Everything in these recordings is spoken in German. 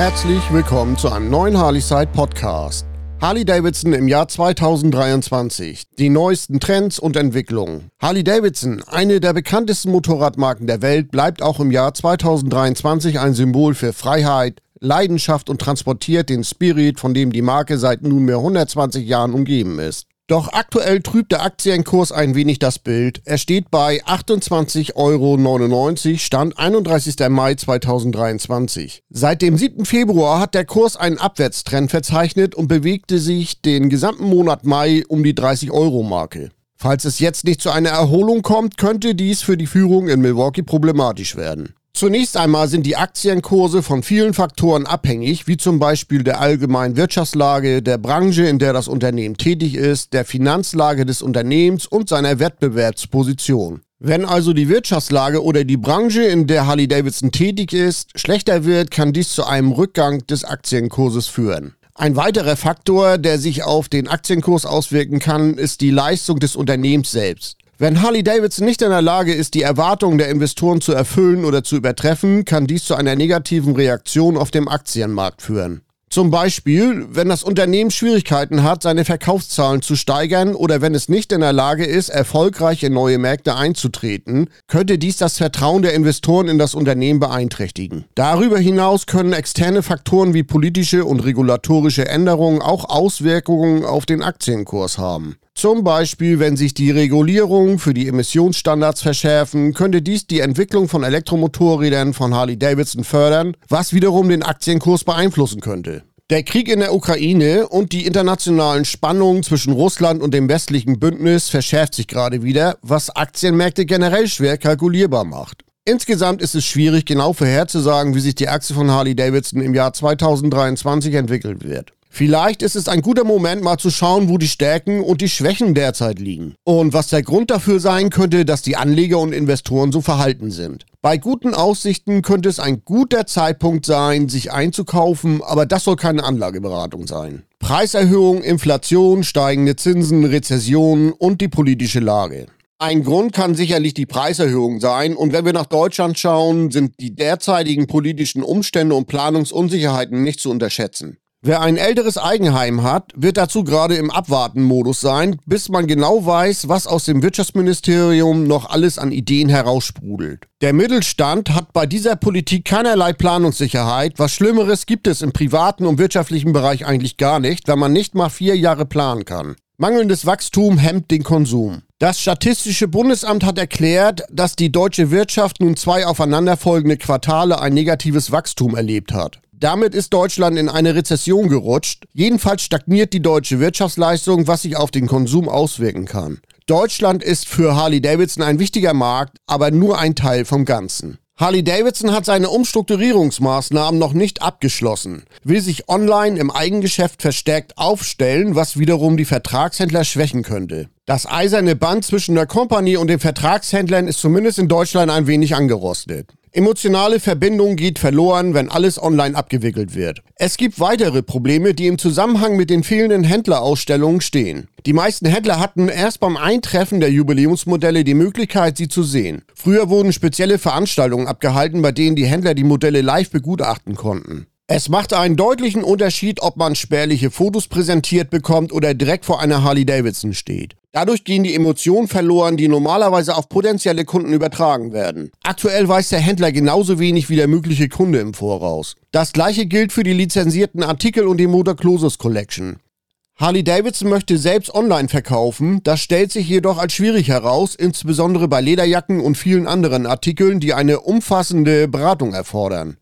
Herzlich willkommen zu einem neuen Harley-Side Podcast. Harley Davidson im Jahr 2023. Die neuesten Trends und Entwicklungen. Harley Davidson, eine der bekanntesten Motorradmarken der Welt, bleibt auch im Jahr 2023 ein Symbol für Freiheit, Leidenschaft und transportiert den Spirit, von dem die Marke seit nunmehr 120 Jahren umgeben ist. Doch aktuell trübt der Aktienkurs ein wenig das Bild. Er steht bei 28,99 Euro, Stand 31. Mai 2023. Seit dem 7. Februar hat der Kurs einen Abwärtstrend verzeichnet und bewegte sich den gesamten Monat Mai um die 30 Euro Marke. Falls es jetzt nicht zu einer Erholung kommt, könnte dies für die Führung in Milwaukee problematisch werden. Zunächst einmal sind die Aktienkurse von vielen Faktoren abhängig, wie zum Beispiel der allgemeinen Wirtschaftslage, der Branche, in der das Unternehmen tätig ist, der Finanzlage des Unternehmens und seiner Wettbewerbsposition. Wenn also die Wirtschaftslage oder die Branche, in der Harley Davidson tätig ist, schlechter wird, kann dies zu einem Rückgang des Aktienkurses führen. Ein weiterer Faktor, der sich auf den Aktienkurs auswirken kann, ist die Leistung des Unternehmens selbst. Wenn Harley Davidson nicht in der Lage ist, die Erwartungen der Investoren zu erfüllen oder zu übertreffen, kann dies zu einer negativen Reaktion auf dem Aktienmarkt führen. Zum Beispiel, wenn das Unternehmen Schwierigkeiten hat, seine Verkaufszahlen zu steigern oder wenn es nicht in der Lage ist, erfolgreich in neue Märkte einzutreten, könnte dies das Vertrauen der Investoren in das Unternehmen beeinträchtigen. Darüber hinaus können externe Faktoren wie politische und regulatorische Änderungen auch Auswirkungen auf den Aktienkurs haben. Zum Beispiel, wenn sich die Regulierungen für die Emissionsstandards verschärfen, könnte dies die Entwicklung von Elektromotorrädern von Harley Davidson fördern, was wiederum den Aktienkurs beeinflussen könnte. Der Krieg in der Ukraine und die internationalen Spannungen zwischen Russland und dem westlichen Bündnis verschärft sich gerade wieder, was Aktienmärkte generell schwer kalkulierbar macht. Insgesamt ist es schwierig, genau vorherzusagen, wie sich die Aktie von Harley Davidson im Jahr 2023 entwickeln wird. Vielleicht ist es ein guter Moment, mal zu schauen, wo die Stärken und die Schwächen derzeit liegen. Und was der Grund dafür sein könnte, dass die Anleger und Investoren so verhalten sind. Bei guten Aussichten könnte es ein guter Zeitpunkt sein, sich einzukaufen, aber das soll keine Anlageberatung sein. Preiserhöhung, Inflation, steigende Zinsen, Rezession und die politische Lage. Ein Grund kann sicherlich die Preiserhöhung sein. Und wenn wir nach Deutschland schauen, sind die derzeitigen politischen Umstände und Planungsunsicherheiten nicht zu unterschätzen. Wer ein älteres Eigenheim hat, wird dazu gerade im Abwarten-Modus sein, bis man genau weiß, was aus dem Wirtschaftsministerium noch alles an Ideen heraussprudelt. Der Mittelstand hat bei dieser Politik keinerlei Planungssicherheit. Was Schlimmeres gibt es im privaten und wirtschaftlichen Bereich eigentlich gar nicht, wenn man nicht mal vier Jahre planen kann. Mangelndes Wachstum hemmt den Konsum. Das Statistische Bundesamt hat erklärt, dass die deutsche Wirtschaft nun zwei aufeinanderfolgende Quartale ein negatives Wachstum erlebt hat. Damit ist Deutschland in eine Rezession gerutscht. Jedenfalls stagniert die deutsche Wirtschaftsleistung, was sich auf den Konsum auswirken kann. Deutschland ist für Harley Davidson ein wichtiger Markt, aber nur ein Teil vom Ganzen. Harley Davidson hat seine Umstrukturierungsmaßnahmen noch nicht abgeschlossen, will sich online im Eigengeschäft verstärkt aufstellen, was wiederum die Vertragshändler schwächen könnte. Das eiserne Band zwischen der Company und den Vertragshändlern ist zumindest in Deutschland ein wenig angerostet. Emotionale Verbindung geht verloren, wenn alles online abgewickelt wird. Es gibt weitere Probleme, die im Zusammenhang mit den fehlenden Händlerausstellungen stehen. Die meisten Händler hatten erst beim Eintreffen der Jubiläumsmodelle die Möglichkeit, sie zu sehen. Früher wurden spezielle Veranstaltungen abgehalten, bei denen die Händler die Modelle live begutachten konnten. Es macht einen deutlichen Unterschied, ob man spärliche Fotos präsentiert bekommt oder direkt vor einer Harley Davidson steht. Dadurch gehen die Emotionen verloren, die normalerweise auf potenzielle Kunden übertragen werden. Aktuell weiß der Händler genauso wenig wie der mögliche Kunde im Voraus. Das gleiche gilt für die lizenzierten Artikel und die Motor Closus Collection. Harley Davidson möchte selbst online verkaufen, das stellt sich jedoch als schwierig heraus, insbesondere bei Lederjacken und vielen anderen Artikeln, die eine umfassende Beratung erfordern.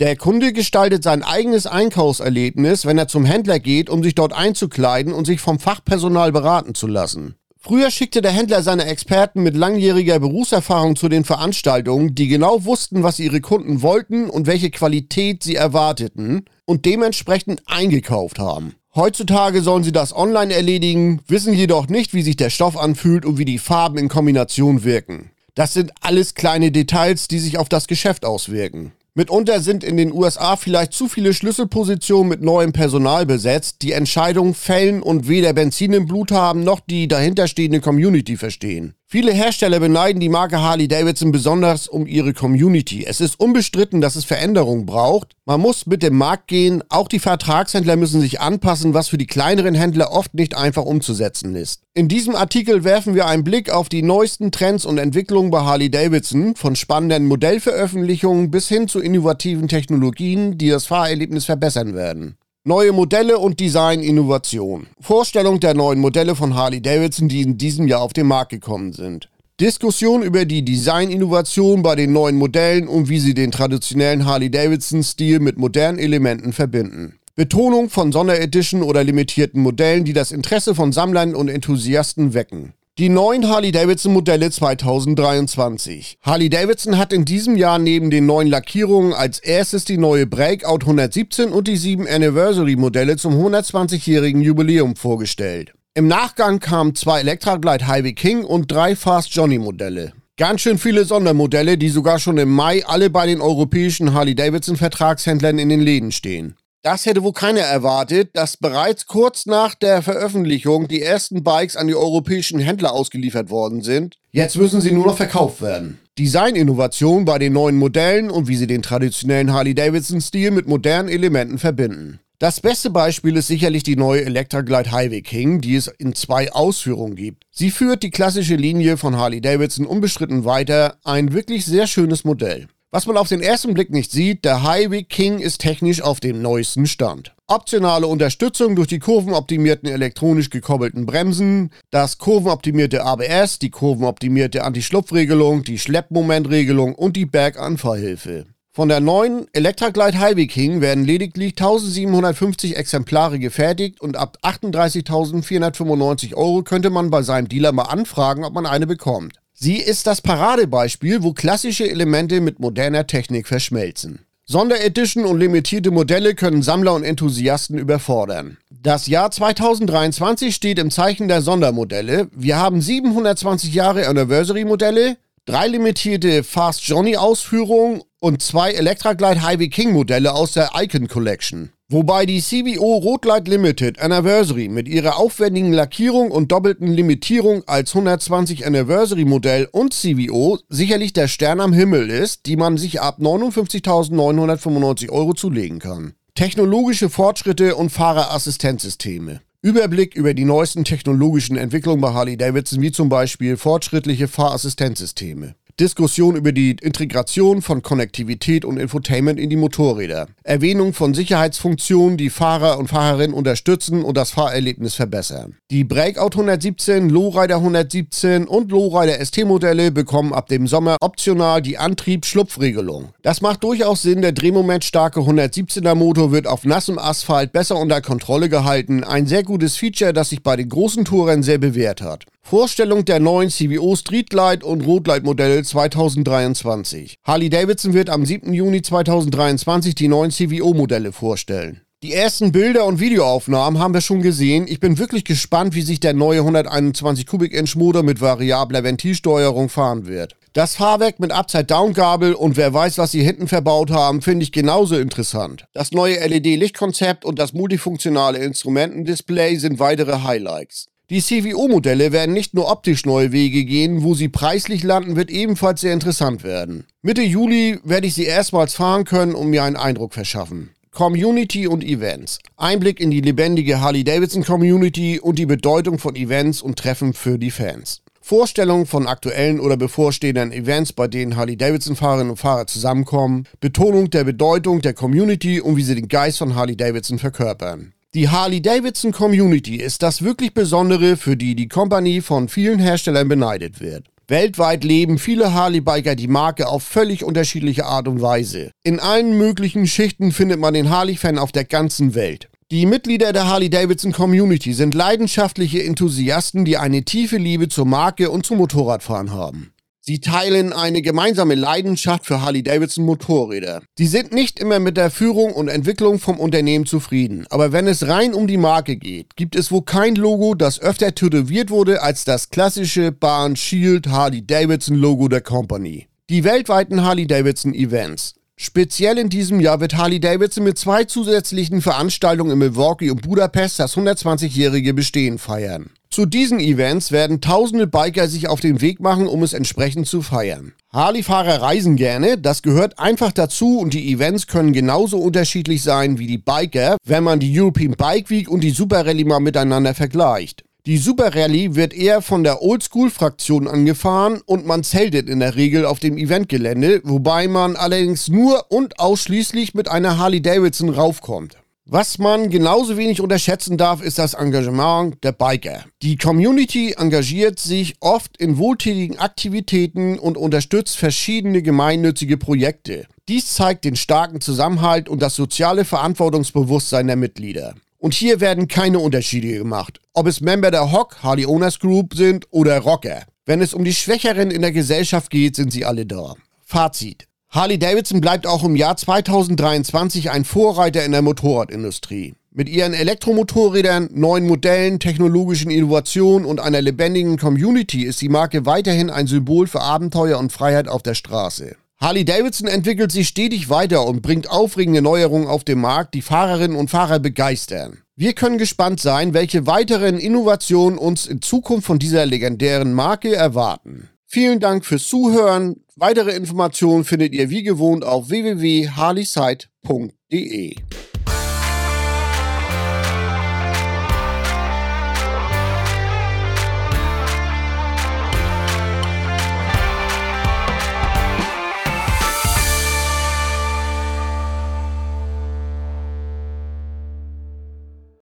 Der Kunde gestaltet sein eigenes Einkaufserlebnis, wenn er zum Händler geht, um sich dort einzukleiden und sich vom Fachpersonal beraten zu lassen. Früher schickte der Händler seine Experten mit langjähriger Berufserfahrung zu den Veranstaltungen, die genau wussten, was ihre Kunden wollten und welche Qualität sie erwarteten und dementsprechend eingekauft haben. Heutzutage sollen sie das online erledigen, wissen jedoch nicht, wie sich der Stoff anfühlt und wie die Farben in Kombination wirken. Das sind alles kleine Details, die sich auf das Geschäft auswirken. Mitunter sind in den USA vielleicht zu viele Schlüsselpositionen mit neuem Personal besetzt, die Entscheidungen fällen und weder Benzin im Blut haben noch die dahinterstehende Community verstehen. Viele Hersteller beneiden die Marke Harley Davidson besonders um ihre Community. Es ist unbestritten, dass es Veränderungen braucht. Man muss mit dem Markt gehen. Auch die Vertragshändler müssen sich anpassen, was für die kleineren Händler oft nicht einfach umzusetzen ist. In diesem Artikel werfen wir einen Blick auf die neuesten Trends und Entwicklungen bei Harley Davidson, von spannenden Modellveröffentlichungen bis hin zu innovativen Technologien, die das Fahrerlebnis verbessern werden. Neue Modelle und Design-Innovation. Vorstellung der neuen Modelle von Harley Davidson, die in diesem Jahr auf den Markt gekommen sind. Diskussion über die Design-Innovation bei den neuen Modellen und wie sie den traditionellen Harley-Davidson-Stil mit modernen Elementen verbinden. Betonung von Sonderedition oder limitierten Modellen, die das Interesse von Sammlern und Enthusiasten wecken. Die neuen Harley-Davidson-Modelle 2023. Harley-Davidson hat in diesem Jahr neben den neuen Lackierungen als erstes die neue Breakout 117 und die 7 Anniversary-Modelle zum 120-jährigen Jubiläum vorgestellt. Im Nachgang kamen zwei Electra Glide Highway King und drei Fast Johnny Modelle. Ganz schön viele Sondermodelle, die sogar schon im Mai alle bei den europäischen Harley-Davidson-Vertragshändlern in den Läden stehen. Das hätte wohl keiner erwartet, dass bereits kurz nach der Veröffentlichung die ersten Bikes an die europäischen Händler ausgeliefert worden sind. Jetzt müssen sie nur noch verkauft werden. Designinnovation bei den neuen Modellen und wie sie den traditionellen Harley-Davidson-Stil mit modernen Elementen verbinden. Das beste Beispiel ist sicherlich die neue Electra Glide Highway King, die es in zwei Ausführungen gibt. Sie führt die klassische Linie von Harley Davidson unbestritten weiter, ein wirklich sehr schönes Modell. Was man auf den ersten Blick nicht sieht, der Highway King ist technisch auf dem neuesten Stand. Optionale Unterstützung durch die kurvenoptimierten elektronisch gekoppelten Bremsen, das kurvenoptimierte ABS, die kurvenoptimierte Anti-Schlupfregelung, die Schleppmomentregelung und die Berganfahrhilfe. Von der neuen Electraglide Highway King werden lediglich 1750 Exemplare gefertigt und ab 38.495 Euro könnte man bei seinem Dealer mal anfragen, ob man eine bekommt. Sie ist das Paradebeispiel, wo klassische Elemente mit moderner Technik verschmelzen. Sonderedition und limitierte Modelle können Sammler und Enthusiasten überfordern. Das Jahr 2023 steht im Zeichen der Sondermodelle. Wir haben 720 Jahre Anniversary Modelle, drei limitierte Fast Johnny Ausführungen und zwei Electra Glide Highway King Modelle aus der Icon Collection. Wobei die CVO Rotlight Limited Anniversary mit ihrer aufwendigen Lackierung und doppelten Limitierung als 120 Anniversary Modell und CVO sicherlich der Stern am Himmel ist, die man sich ab 59.995 Euro zulegen kann. Technologische Fortschritte und Fahrerassistenzsysteme. Überblick über die neuesten technologischen Entwicklungen bei Harley Davidson, wie zum Beispiel fortschrittliche Fahrassistenzsysteme. Diskussion über die Integration von Konnektivität und Infotainment in die Motorräder. Erwähnung von Sicherheitsfunktionen, die Fahrer und Fahrerinnen unterstützen und das Fahrerlebnis verbessern. Die Breakout 117, Lowrider 117 und Lowrider ST-Modelle bekommen ab dem Sommer optional die Antriebsschlupfregelung. Das macht durchaus Sinn, der drehmomentstarke 117er Motor wird auf nassem Asphalt besser unter Kontrolle gehalten. Ein sehr gutes Feature, das sich bei den großen Touren sehr bewährt hat. Vorstellung der neuen CVO Streetlight und Rotlight Modelle 2023. Harley Davidson wird am 7. Juni 2023 die neuen CVO Modelle vorstellen. Die ersten Bilder und Videoaufnahmen haben wir schon gesehen. Ich bin wirklich gespannt, wie sich der neue 121 Kubik-Inch Motor mit variabler Ventilsteuerung fahren wird. Das Fahrwerk mit Upside-Down-Gabel und wer weiß, was sie hinten verbaut haben, finde ich genauso interessant. Das neue LED-Lichtkonzept und das multifunktionale Instrumentendisplay sind weitere Highlights. Die CVO-Modelle werden nicht nur optisch neue Wege gehen, wo sie preislich landen, wird ebenfalls sehr interessant werden. Mitte Juli werde ich sie erstmals fahren können und mir einen Eindruck verschaffen. Community und Events. Einblick in die lebendige Harley-Davidson-Community und die Bedeutung von Events und Treffen für die Fans. Vorstellung von aktuellen oder bevorstehenden Events, bei denen Harley-Davidson-Fahrerinnen und Fahrer zusammenkommen. Betonung der Bedeutung der Community und wie sie den Geist von Harley-Davidson verkörpern. Die Harley-Davidson Community ist das wirklich Besondere, für die die Company von vielen Herstellern beneidet wird. Weltweit leben viele Harley-Biker die Marke auf völlig unterschiedliche Art und Weise. In allen möglichen Schichten findet man den Harley-Fan auf der ganzen Welt. Die Mitglieder der Harley-Davidson Community sind leidenschaftliche Enthusiasten, die eine tiefe Liebe zur Marke und zum Motorradfahren haben. Sie teilen eine gemeinsame Leidenschaft für Harley-Davidson Motorräder. Sie sind nicht immer mit der Führung und Entwicklung vom Unternehmen zufrieden, aber wenn es rein um die Marke geht, gibt es wohl kein Logo, das öfter tätowiert wurde als das klassische Bahn Shield Harley-Davidson Logo der Company. Die weltweiten Harley-Davidson Events. Speziell in diesem Jahr wird Harley-Davidson mit zwei zusätzlichen Veranstaltungen in Milwaukee und Budapest das 120-jährige Bestehen feiern. Zu diesen Events werden tausende Biker sich auf den Weg machen, um es entsprechend zu feiern. Harley-Fahrer reisen gerne, das gehört einfach dazu und die Events können genauso unterschiedlich sein wie die Biker, wenn man die European Bike Week und die Super Rally mal miteinander vergleicht. Die Super Rally wird eher von der Oldschool-Fraktion angefahren und man zeltet in der Regel auf dem Eventgelände, wobei man allerdings nur und ausschließlich mit einer Harley Davidson raufkommt. Was man genauso wenig unterschätzen darf, ist das Engagement der Biker. Die Community engagiert sich oft in wohltätigen Aktivitäten und unterstützt verschiedene gemeinnützige Projekte. Dies zeigt den starken Zusammenhalt und das soziale Verantwortungsbewusstsein der Mitglieder. Und hier werden keine Unterschiede gemacht, ob es Member der Hock, Harley Owners Group sind oder Rocker. Wenn es um die Schwächeren in der Gesellschaft geht, sind sie alle da. Fazit. Harley Davidson bleibt auch im Jahr 2023 ein Vorreiter in der Motorradindustrie. Mit ihren Elektromotorrädern, neuen Modellen, technologischen Innovationen und einer lebendigen Community ist die Marke weiterhin ein Symbol für Abenteuer und Freiheit auf der Straße. Harley Davidson entwickelt sich stetig weiter und bringt aufregende Neuerungen auf den Markt, die Fahrerinnen und Fahrer begeistern. Wir können gespannt sein, welche weiteren Innovationen uns in Zukunft von dieser legendären Marke erwarten. Vielen Dank fürs Zuhören. Weitere Informationen findet ihr wie gewohnt auf www.harleyside.de.